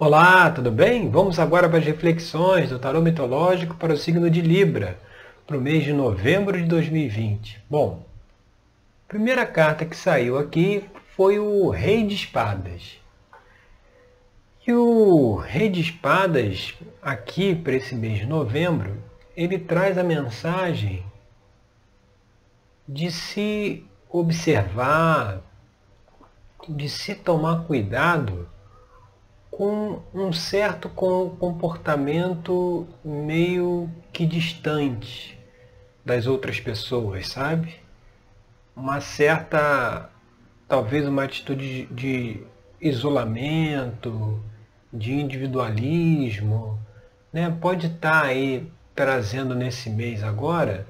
Olá, tudo bem? Vamos agora para as reflexões do tarô mitológico para o signo de Libra, para o mês de novembro de 2020. Bom, a primeira carta que saiu aqui foi o Rei de Espadas. E o Rei de Espadas, aqui para esse mês de novembro, ele traz a mensagem de se observar, de se tomar cuidado com um certo comportamento meio que distante das outras pessoas, sabe? Uma certa, talvez uma atitude de isolamento, de individualismo, né? Pode estar tá aí trazendo nesse mês agora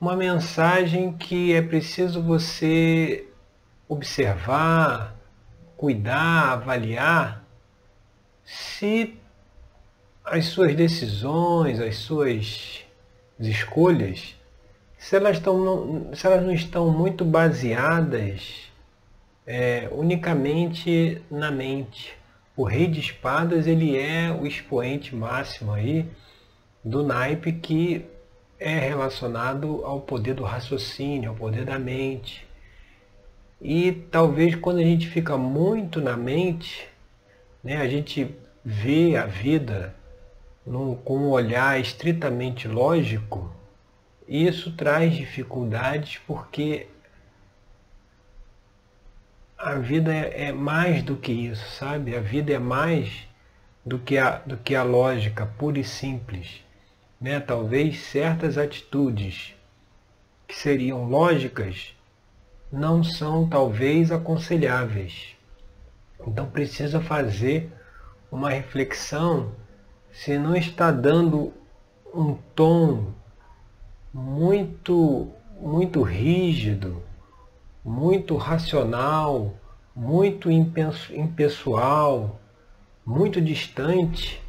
uma mensagem que é preciso você observar, cuidar, avaliar se as suas decisões, as suas escolhas, se elas, estão, se elas não estão muito baseadas é, unicamente na mente. O rei de espadas ele é o expoente máximo aí do naipe que é relacionado ao poder do raciocínio, ao poder da mente. E talvez quando a gente fica muito na mente, né, a gente vê a vida num, com um olhar estritamente lógico, isso traz dificuldades porque a vida é, é mais do que isso, sabe? A vida é mais do que a, do que a lógica pura e simples né, talvez certas atitudes que seriam lógicas não são talvez aconselháveis. Então precisa fazer uma reflexão se não está dando um tom muito muito rígido, muito racional, muito impessoal, muito distante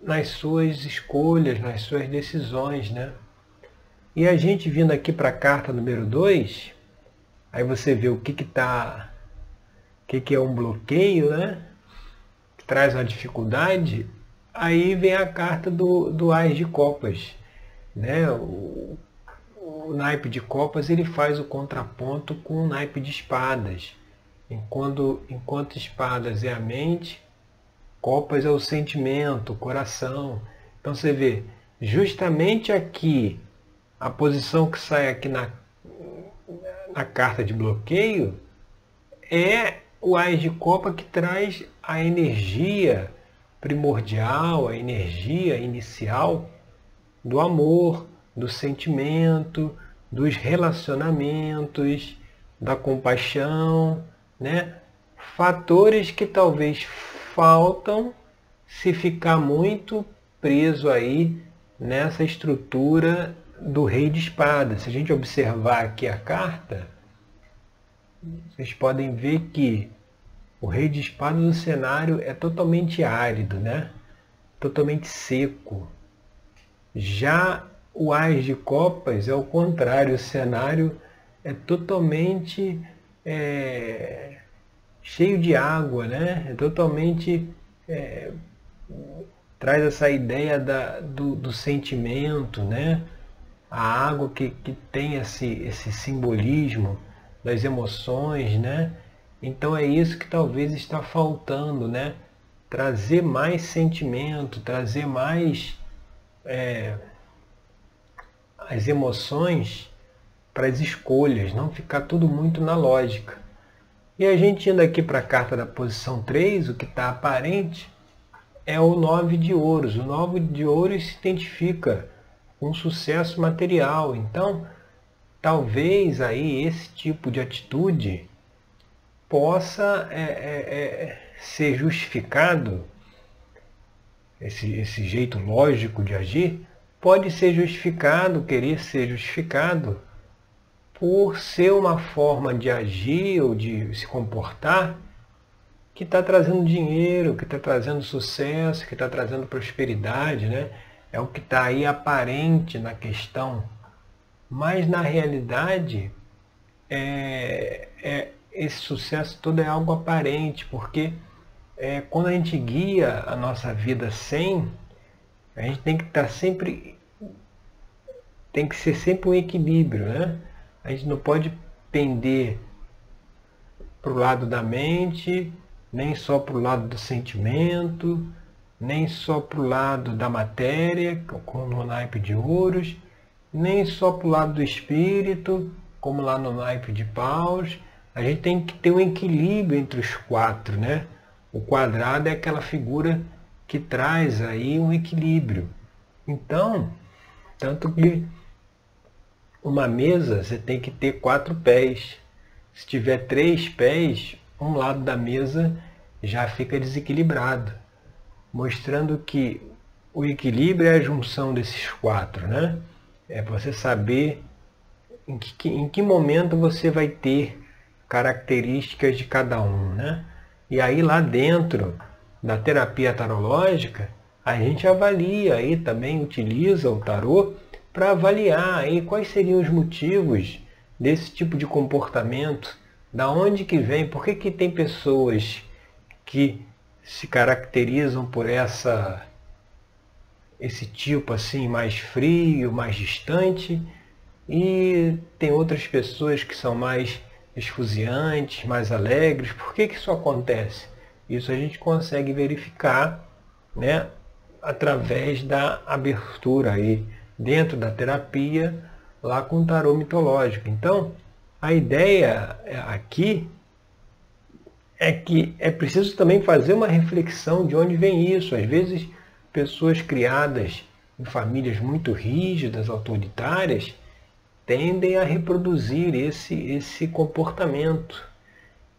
nas suas escolhas, nas suas decisões, né? E a gente vindo aqui para a carta número 2, aí você vê o que tá, o que que é um bloqueio, né? Que traz uma dificuldade. Aí vem a carta do, do Ais de Copas, né? O, o naipe de copas ele faz o contraponto com o naipe de espadas. Enquanto, enquanto espadas é a mente, Copas é o sentimento, o coração. Então você vê, justamente aqui, a posição que sai aqui na, na carta de bloqueio é o Ais de Copa que traz a energia primordial, a energia inicial do amor, do sentimento, dos relacionamentos, da compaixão, né? Fatores que talvez faltam se ficar muito preso aí nessa estrutura do rei de espadas. Se a gente observar aqui a carta, vocês podem ver que o rei de espadas no cenário é totalmente árido, né? Totalmente seco. Já o Ás de Copas é o contrário, o cenário é totalmente é, cheio de água, né? É totalmente é, traz essa ideia da, do, do, sentimento, né? A água que, que tem esse, esse simbolismo das emoções, né? Então é isso que talvez está faltando, né? Trazer mais sentimento, trazer mais é, as emoções para as escolhas, não ficar tudo muito na lógica. E a gente indo aqui para a carta da posição 3, o que está aparente é o 9 de ouros. O 9 de ouros se identifica com sucesso material. Então, talvez aí esse tipo de atitude possa é, é, é, ser justificado, esse, esse jeito lógico de agir, pode ser justificado, querer ser justificado por ser uma forma de agir ou de se comportar que está trazendo dinheiro, que está trazendo sucesso, que está trazendo prosperidade, né? É o que está aí aparente na questão. Mas na realidade é, é, esse sucesso todo é algo aparente, porque é, quando a gente guia a nossa vida sem, a gente tem que estar sempre. tem que ser sempre um equilíbrio, né? A gente não pode pender para o lado da mente, nem só para o lado do sentimento, nem só para o lado da matéria, como no naipe de ouros, nem só para o lado do espírito, como lá no naipe de paus. A gente tem que ter um equilíbrio entre os quatro, né? O quadrado é aquela figura que traz aí um equilíbrio. Então, tanto que uma mesa você tem que ter quatro pés. Se tiver três pés, um lado da mesa já fica desequilibrado, mostrando que o equilíbrio é a junção desses quatro, né? É você saber em que, em que momento você vai ter características de cada um, né? E aí lá dentro da terapia tarológica, a gente avalia aí também utiliza o tarô para avaliar aí quais seriam os motivos desse tipo de comportamento, da onde que vem, por que, que tem pessoas que se caracterizam por essa esse tipo assim mais frio, mais distante, e tem outras pessoas que são mais esfuziantes, mais alegres. Por que, que isso acontece? Isso a gente consegue verificar né, através da abertura aí dentro da terapia lá com o tarô mitológico. Então, a ideia aqui é que é preciso também fazer uma reflexão de onde vem isso. Às vezes, pessoas criadas em famílias muito rígidas, autoritárias, tendem a reproduzir esse, esse comportamento.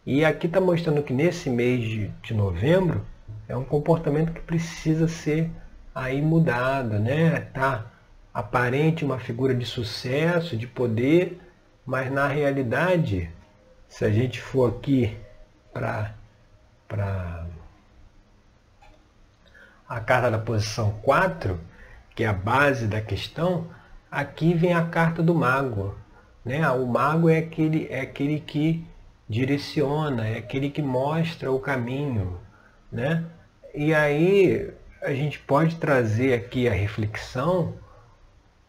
E aqui está mostrando que nesse mês de, de novembro é um comportamento que precisa ser aí mudado, né? Tá aparente uma figura de sucesso, de poder, mas na realidade, se a gente for aqui para para a carta da posição 4, que é a base da questão, Aqui vem a carta do mago. Né? O mago é aquele, é aquele que direciona, é aquele que mostra o caminho. Né? E aí a gente pode trazer aqui a reflexão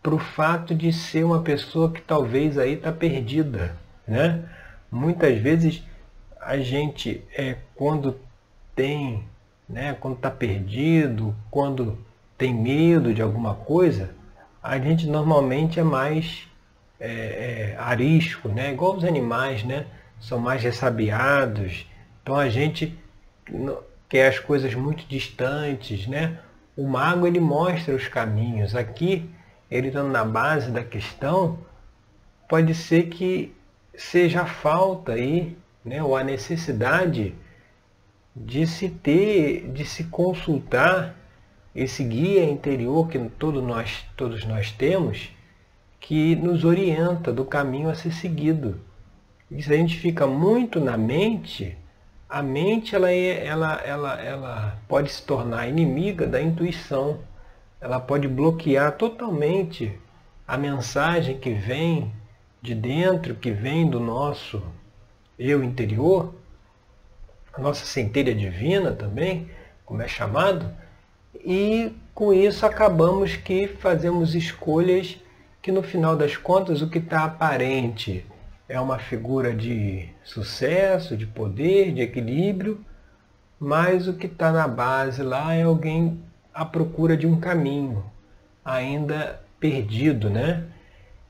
para o fato de ser uma pessoa que talvez aí está perdida. Né? Muitas vezes a gente, é, quando tem, né, quando está perdido, quando tem medo de alguma coisa, a gente normalmente é mais é, é, arisco, né? igual os animais, né? são mais ressabiados. Então a gente quer as coisas muito distantes. Né? O mago ele mostra os caminhos. Aqui, ele estando na base da questão, pode ser que seja a falta aí, né? ou a necessidade de se ter, de se consultar esse guia interior que todos nós, todos nós temos, que nos orienta do caminho a ser seguido. E se a gente fica muito na mente, a mente ela, é, ela, ela, ela pode se tornar inimiga da intuição. Ela pode bloquear totalmente a mensagem que vem de dentro, que vem do nosso eu interior, a nossa centelha divina também, como é chamado, e com isso acabamos que fazemos escolhas que no final das contas o que está aparente é uma figura de sucesso, de poder, de equilíbrio, mas o que está na base lá é alguém à procura de um caminho, ainda perdido, né?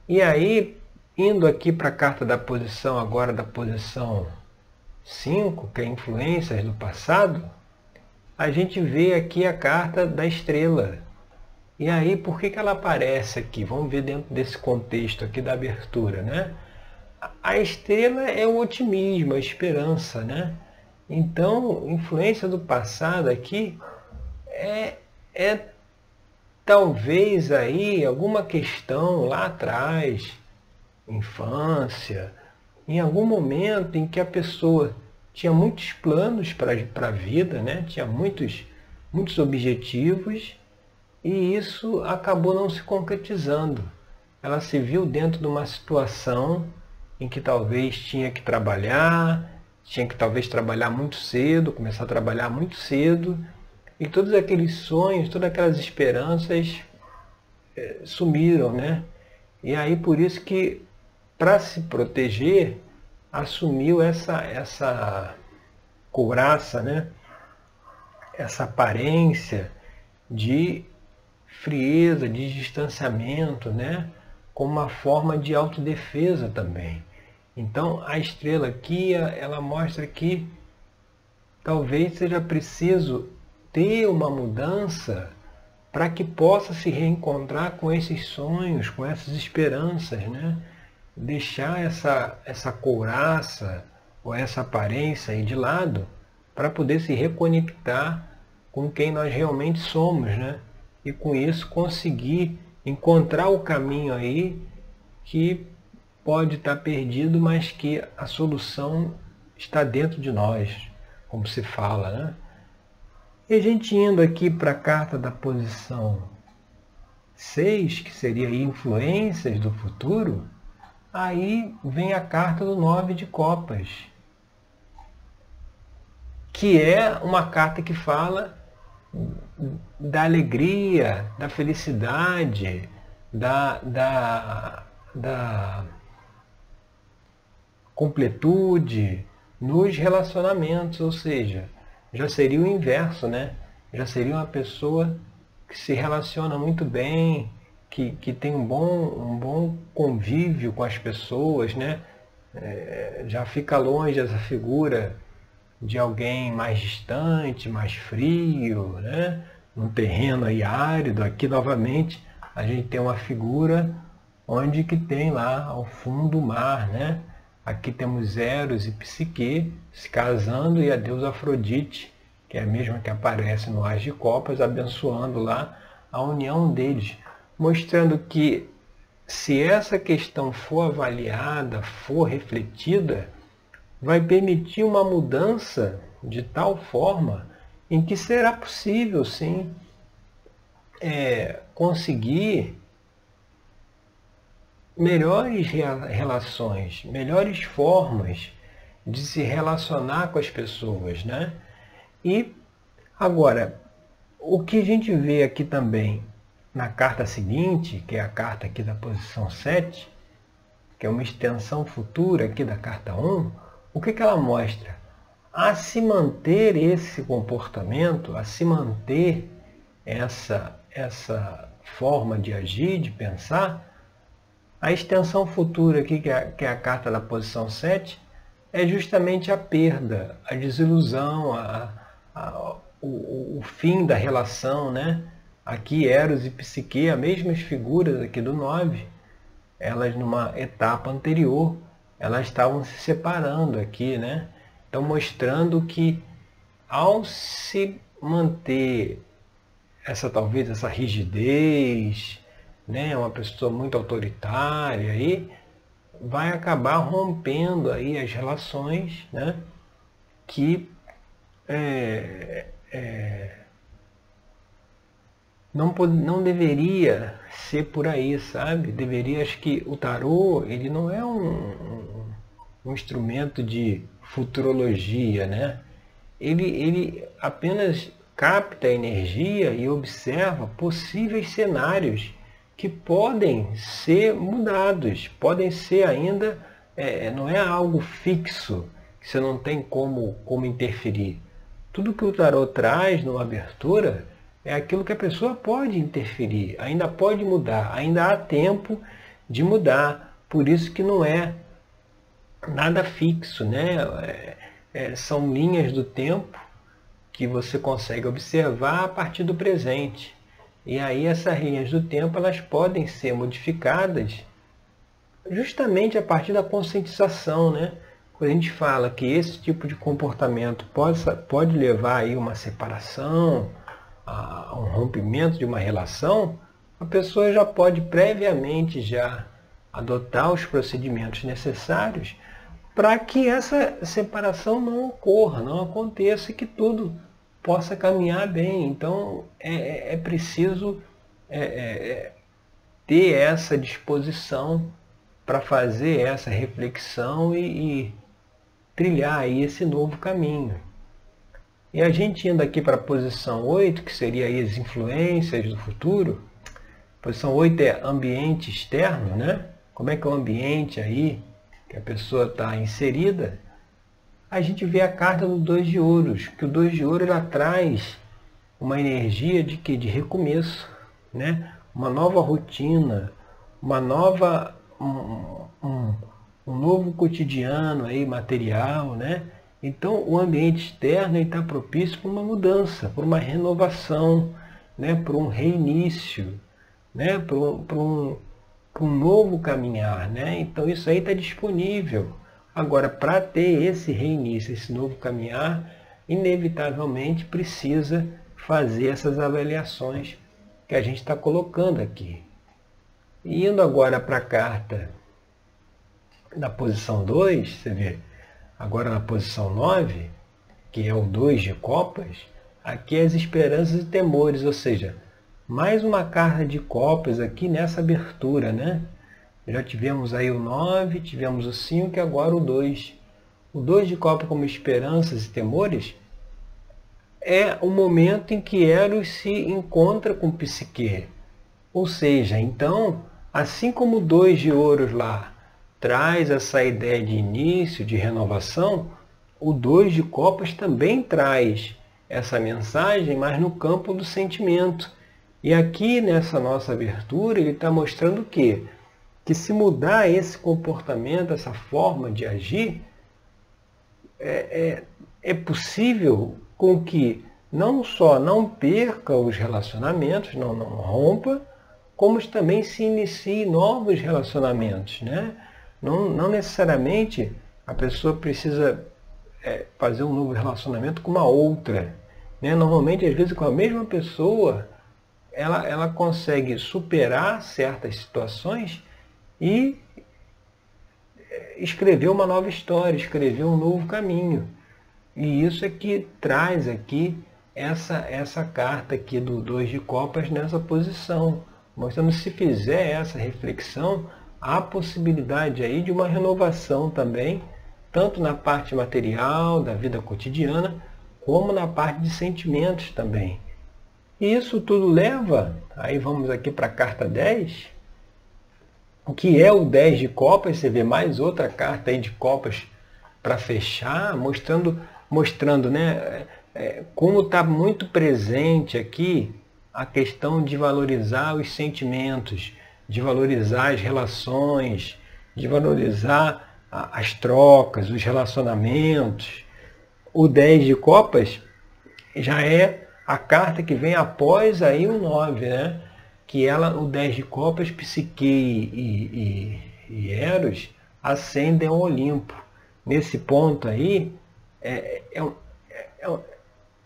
E aí, indo aqui para a carta da posição, agora da posição 5, que é influências do passado, a gente vê aqui a carta da estrela. E aí, por que, que ela aparece aqui? Vamos ver dentro desse contexto aqui da abertura, né? A estrela é o otimismo, a esperança, né? Então, influência do passado aqui é, é talvez aí alguma questão lá atrás, infância, em algum momento em que a pessoa tinha muitos planos para a vida, né? tinha muitos, muitos objetivos e isso acabou não se concretizando. Ela se viu dentro de uma situação em que talvez tinha que trabalhar, tinha que talvez trabalhar muito cedo, começar a trabalhar muito cedo, e todos aqueles sonhos, todas aquelas esperanças é, sumiram, né? E aí por isso que para se proteger assumiu essa essa couraça, né? Essa aparência de frieza, de distanciamento, né? Como uma forma de autodefesa também. Então a estrela aqui, ela mostra que talvez seja preciso ter uma mudança para que possa se reencontrar com esses sonhos, com essas esperanças, né? Deixar essa, essa couraça ou essa aparência aí de lado para poder se reconectar com quem nós realmente somos, né? E com isso conseguir encontrar o caminho aí que pode estar perdido, mas que a solução está dentro de nós, como se fala, né? E a gente indo aqui para a carta da posição 6, que seria influências do futuro, aí vem a carta do 9 de copas, que é uma carta que fala da alegria, da felicidade, da, da, da completude nos relacionamentos, ou seja, já seria o inverso, né? Já seria uma pessoa que se relaciona muito bem, que, que tem um bom, um bom convívio com as pessoas, né? É, já fica longe essa figura de alguém mais distante, mais frio, né? num terreno aí árido. Aqui novamente a gente tem uma figura onde que tem lá ao fundo o mar, né? Aqui temos Eros e Psique se casando e a deusa Afrodite, que é a mesma que aparece no As de Copas, abençoando lá a união deles, mostrando que se essa questão for avaliada, for refletida, vai permitir uma mudança de tal forma em que será possível, sim, é, conseguir melhores relações, melhores formas de se relacionar com as pessoas, né? E agora, o que a gente vê aqui também na carta seguinte, que é a carta aqui da posição 7, que é uma extensão futura aqui da carta 1, o que, que ela mostra? A se manter esse comportamento, a se manter essa, essa forma de agir, de pensar, a extensão futura aqui, que é, que é a carta da posição 7, é justamente a perda, a desilusão, a, a, o, o, fim da relação, né? Aqui Eros e Psique, as mesmas figuras aqui do 9, elas numa etapa anterior elas estavam se separando aqui, né? Então mostrando que ao se manter essa talvez essa rigidez, né, uma pessoa muito autoritária aí, vai acabar rompendo aí as relações, né, que é, é, não, não deveria ser por aí, sabe? Deveria, acho que o tarô, ele não é um, um, um instrumento de futurologia, né? Ele, ele apenas capta energia e observa possíveis cenários que podem ser mudados, podem ser ainda, é, não é algo fixo, que você não tem como, como interferir. Tudo que o tarot traz numa abertura é aquilo que a pessoa pode interferir, ainda pode mudar, ainda há tempo de mudar. Por isso que não é nada fixo, né? É, é, são linhas do tempo que você consegue observar a partir do presente. E aí essas linhas do tempo elas podem ser modificadas justamente a partir da conscientização, né? Quando a gente fala que esse tipo de comportamento pode, pode levar aí uma separação, a um rompimento de uma relação, a pessoa já pode previamente já adotar os procedimentos necessários para que essa separação não ocorra, não aconteça e que tudo possa caminhar bem. Então é, é, é preciso é, é, é ter essa disposição para fazer essa reflexão e, e trilhar esse novo caminho. E a gente indo aqui para a posição 8, que seria aí as influências do futuro, posição 8 é ambiente externo, né? Como é que é o ambiente aí que a pessoa está inserida? A gente vê a carta do dois de ouros, que o dois de ouro ela traz uma energia de que de recomeço, né? Uma nova rotina, uma nova um, um, um novo cotidiano aí material, né? Então o ambiente externo está propício para uma mudança, para uma renovação, né? para um reinício, né? para, um, para, um, um novo caminhar. Né? Então isso aí está disponível. Agora, para ter esse reinício, esse novo caminhar, inevitavelmente precisa fazer essas avaliações que a gente está colocando aqui. Indo agora para a carta da posição 2, você vê, agora na posição 9, que é o 2 de copas, aqui é as esperanças e temores, ou seja, mais uma carta de copas aqui nessa abertura, né? Já tivemos aí o 9, tivemos o 5 e agora o 2. O 2 de copas como esperanças e temores é o momento em que Eros se encontra com Psique. Ou seja, então, Assim como o dois de ouros lá traz essa ideia de início, de renovação, o dois de copas também traz essa mensagem, mas no campo do sentimento. E aqui nessa nossa abertura ele está mostrando o quê? Que se mudar esse comportamento, essa forma de agir, é, é, é possível com que não só não perca os relacionamentos, não, não rompa, como também se inicie novos relacionamentos. Né? Não, não necessariamente a pessoa precisa é, fazer um novo relacionamento com uma outra. Né? Normalmente, às vezes, com a mesma pessoa, ela, ela consegue superar certas situações e é, escrever uma nova história, escrever um novo caminho. E isso é que traz aqui essa, essa carta aqui do Dois de Copas nessa posição mostrando se fizer essa reflexão, há possibilidade aí de uma renovação também, tanto na parte material, da vida cotidiana, como na parte de sentimentos também. E isso tudo leva, aí vamos aqui para a carta 10, o que é o 10 de copas, você vê mais outra carta aí de copas para fechar, mostrando, mostrando né, é, como está muito presente aqui a questão de valorizar os sentimentos, de valorizar as relações, de valorizar as trocas, os relacionamentos. O 10 de copas já é a carta que vem após aí o 9, né? Que ela, o 10 de copas, Psique e, e, e Eros ascendem ao Olimpo. Nesse ponto aí, é, é, é,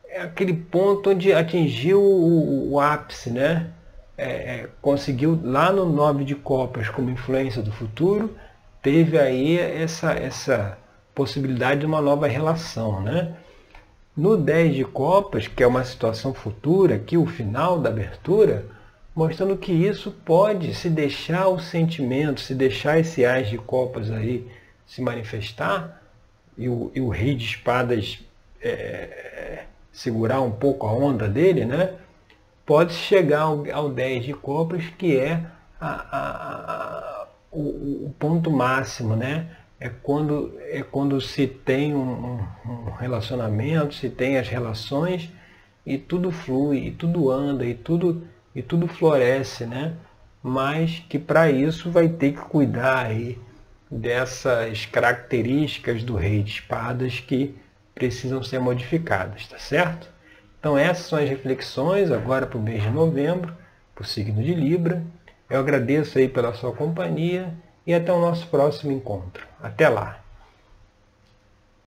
é aquele ponto onde atingiu o, o ápice, né? É, é, conseguiu lá no nove de copas como influência do futuro, teve aí essa, essa possibilidade de uma nova relação, né? No 10 de copas, que é uma situação futura, aqui o final da abertura, mostrando que isso pode se deixar o sentimento, se deixar esse as de copas aí se manifestar, e o, e o rei de espadas é, segurar um pouco a onda dele, né? Pode chegar ao, ao 10 de copas, que é a, a, a, o, o, ponto máximo, né? É quando, é quando se tem um, um relacionamento, se tem as relações e tudo flui, e tudo anda, e tudo, e tudo floresce, né? Mas que para isso vai ter que cuidar aí dessas características do rei de espadas que precisam ser modificadas, tá certo? Então essas são as reflexões agora para o mês de novembro, para o signo de Libra. Eu agradeço aí pela sua companhia e até o nosso próximo encontro. Até lá!